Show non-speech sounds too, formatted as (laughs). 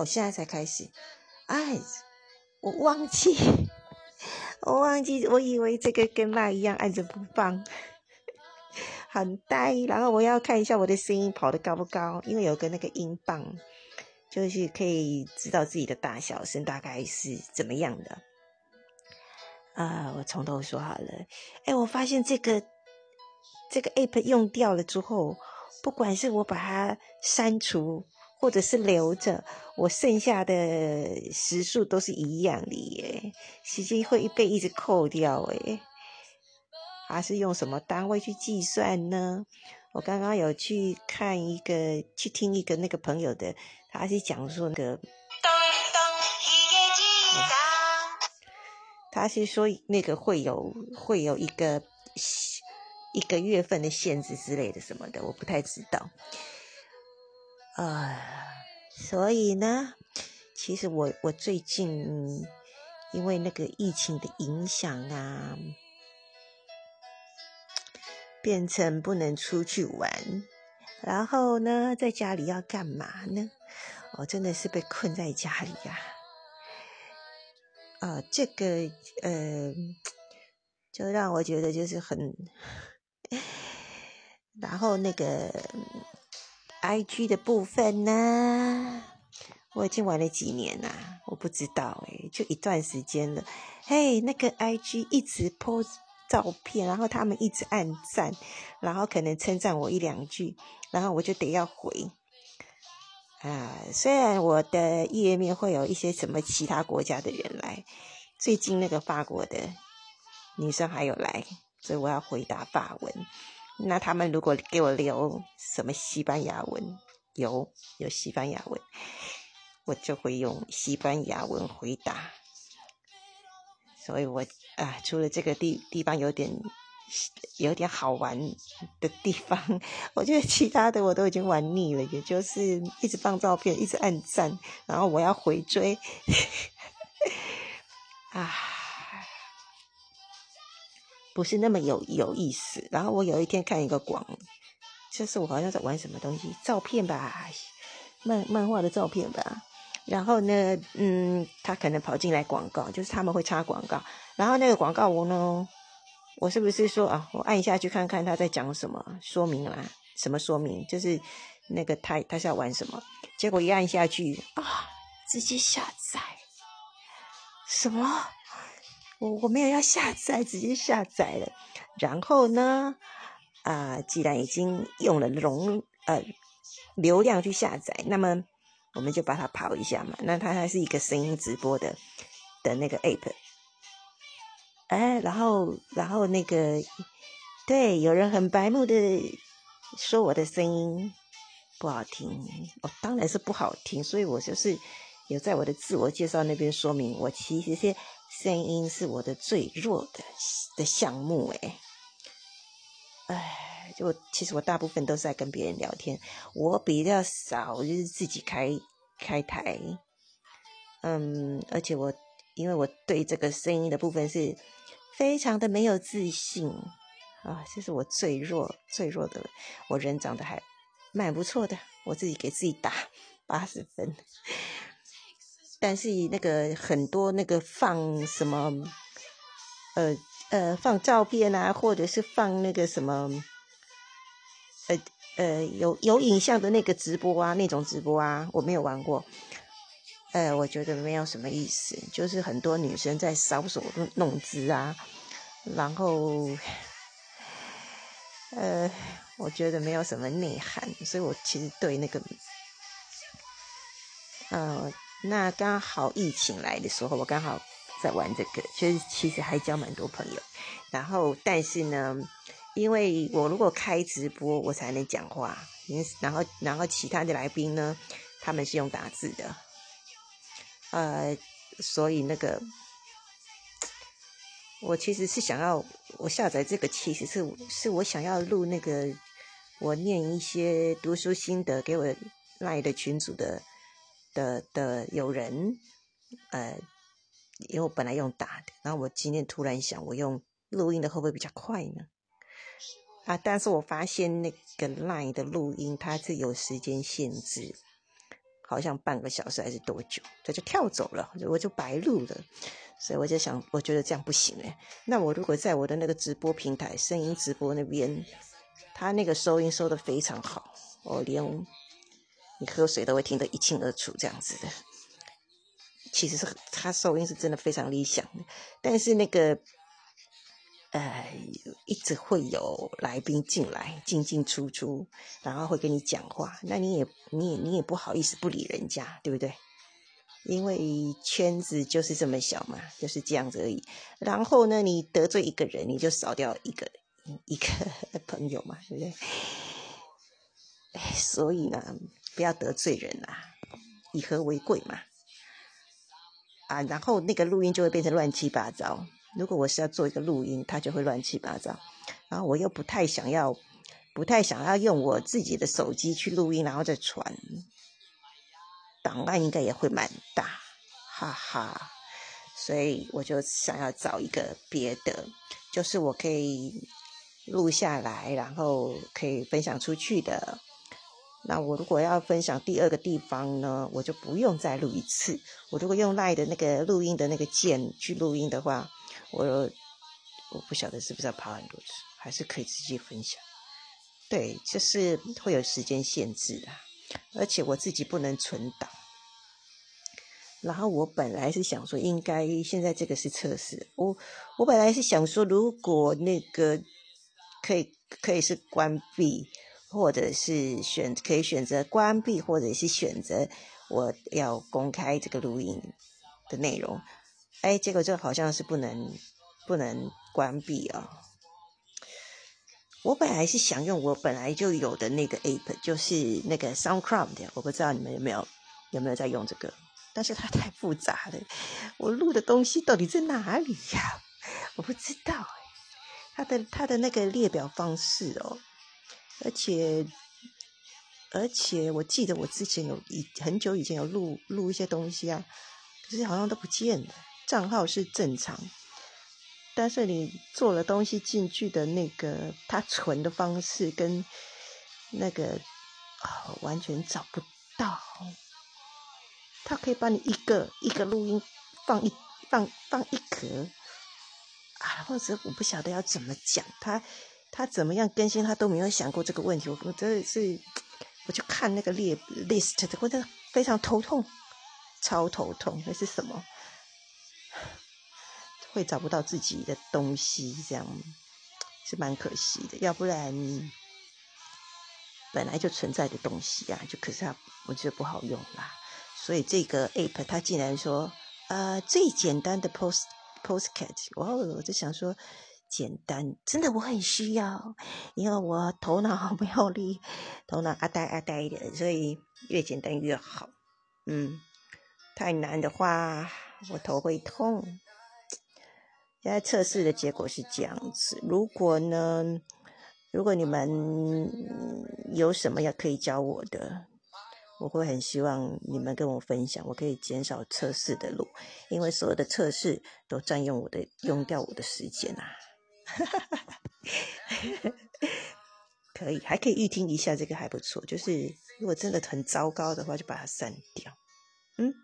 哦，现在才开始。哎，我忘记，我忘记，我以为这个跟那一样按着不放，很呆。然后我要看一下我的声音跑得高不高，因为有个那个音棒，就是可以知道自己的大小声大概是怎么样的。啊，我从头说好了。哎，我发现这个这个 app 用掉了之后，不管是我把它删除，或者是留着，我剩下的时数都是一样的耶，时间会被一直扣掉诶。还是用什么单位去计算呢？我刚刚有去看一个，去听一个那个朋友的，他是讲说那个。他是说那个会有会有一个一个月份的限制之类的什么的，我不太知道。啊，所以呢，其实我我最近因为那个疫情的影响啊，变成不能出去玩，然后呢，在家里要干嘛呢？我真的是被困在家里呀。啊，这个呃，就让我觉得就是很，(laughs) 然后那个 I G 的部分呢，我已经玩了几年啦，我不知道诶，就一段时间了。嘿，那个 I G 一直 po 照片，然后他们一直按赞，然后可能称赞我一两句，然后我就得要回。啊，虽然我的页面会有一些什么其他国家的人来，最近那个法国的女生还有来，所以我要回答法文。那他们如果给我留什么西班牙文，有有西班牙文，我就会用西班牙文回答。所以我啊，除了这个地地方有点。有点好玩的地方，我觉得其他的我都已经玩腻了，也就是一直放照片，一直按赞，然后我要回追，(laughs) 啊，不是那么有有意思。然后我有一天看一个广，就是我好像在玩什么东西，照片吧，漫漫画的照片吧。然后呢，嗯，他可能跑进来广告，就是他们会插广告，然后那个广告我呢。我是不是说啊？我按下去看看他在讲什么，说明啦，什么说明？就是那个他他是要玩什么？结果一按下去啊，直接下载。什么？我我没有要下载，直接下载了。然后呢，啊，既然已经用了容呃流量去下载，那么我们就把它跑一下嘛。那它还是一个声音直播的的那个 app。哎，然后，然后那个，对，有人很白目的说我的声音不好听，我当然是不好听，所以我就是有在我的自我介绍那边说明，我其实是声音是我的最弱的的项目，哎，哎，就其实我大部分都是在跟别人聊天，我比较少就是自己开开台，嗯，而且我因为我对这个声音的部分是。非常的没有自信啊，这是我最弱最弱的。我人长得还蛮不错的，我自己给自己打八十分。但是那个很多那个放什么，呃呃放照片啊，或者是放那个什么，呃呃有有影像的那个直播啊，那种直播啊，我没有玩过。呃，我觉得没有什么意思，就是很多女生在搔首弄姿啊，然后，呃，我觉得没有什么内涵，所以我其实对那个，呃，那刚好疫情来的时候，我刚好在玩这个，就是其实还交蛮多朋友，然后但是呢，因为我如果开直播，我才能讲话，然后然后其他的来宾呢，他们是用打字的。呃，所以那个，我其实是想要我下载这个，其实是是我想要录那个我念一些读书心得给我赖的群组的的的有人，呃，因为我本来用打的，然后我今天突然想，我用录音的会不会比较快呢？啊，但是我发现那个赖的录音它是有时间限制。好像半个小时还是多久，它就跳走了，我就白录了。所以我就想，我觉得这样不行哎。那我如果在我的那个直播平台、声音直播那边，他那个收音收的非常好，我连你喝水都会听得一清二楚，这样子的。其实是他收音是真的非常理想的，但是那个。呃，一直会有来宾进来，进进出出，然后会跟你讲话，那你也你也你也不好意思不理人家，对不对？因为圈子就是这么小嘛，就是这样子而已。然后呢，你得罪一个人，你就少掉一个一个朋友嘛，对不对？所以呢，不要得罪人啊，以和为贵嘛。啊，然后那个录音就会变成乱七八糟。如果我是要做一个录音，它就会乱七八糟，然后我又不太想要，不太想要用我自己的手机去录音，然后再传，档案应该也会蛮大，哈哈，所以我就想要找一个别的，就是我可以录下来，然后可以分享出去的。那我如果要分享第二个地方呢，我就不用再录一次。我如果用赖的那个录音的那个键去录音的话。我我不晓得是不是要跑很多次，还是可以直接分享。对，就是会有时间限制啊，而且我自己不能存档。然后我本来是想说，应该现在这个是测试，我我本来是想说，如果那个可以可以是关闭，或者是选可以选择关闭，或者是选择我要公开这个录音的内容。哎，结果这好像是不能不能关闭啊！我本来是想用我本来就有的那个 app，就是那个 SoundCloud 的，我不知道你们有没有有没有在用这个，但是它太复杂了，我录的东西到底在哪里呀？我不知道，它的它的那个列表方式哦，而且而且我记得我之前有以很久以前有录录一些东西啊，可是好像都不见了。账号是正常，但是你做了东西进去的那个，它存的方式跟那个啊完全找不到。它可以把你一个一个录音放一放放一格啊，或者我不晓得要怎么讲，他他怎么样更新，他都没有想过这个问题。我真的是，我就看那个列 list，我真的非常头痛，超头痛，那是什么？会找不到自己的东西，这样是蛮可惜的。要不然本来就存在的东西啊，就可是它我觉得不好用啦。所以这个 app 它竟然说，呃，最简单的 post postcard，哦，我就想说简单，真的我很需要，因为我头脑 (laughs) 没有力，头脑阿呆阿呆的，所以越简单越好。嗯，太难的话，我头会痛。现在测试的结果是这样子。如果呢，如果你们有什么要可以教我的，我会很希望你们跟我分享，我可以减少测试的路，因为所有的测试都占用我的用掉我的时间啊。(laughs) 可以，还可以预听一下，这个还不错。就是如果真的很糟糕的话，就把它删掉。嗯。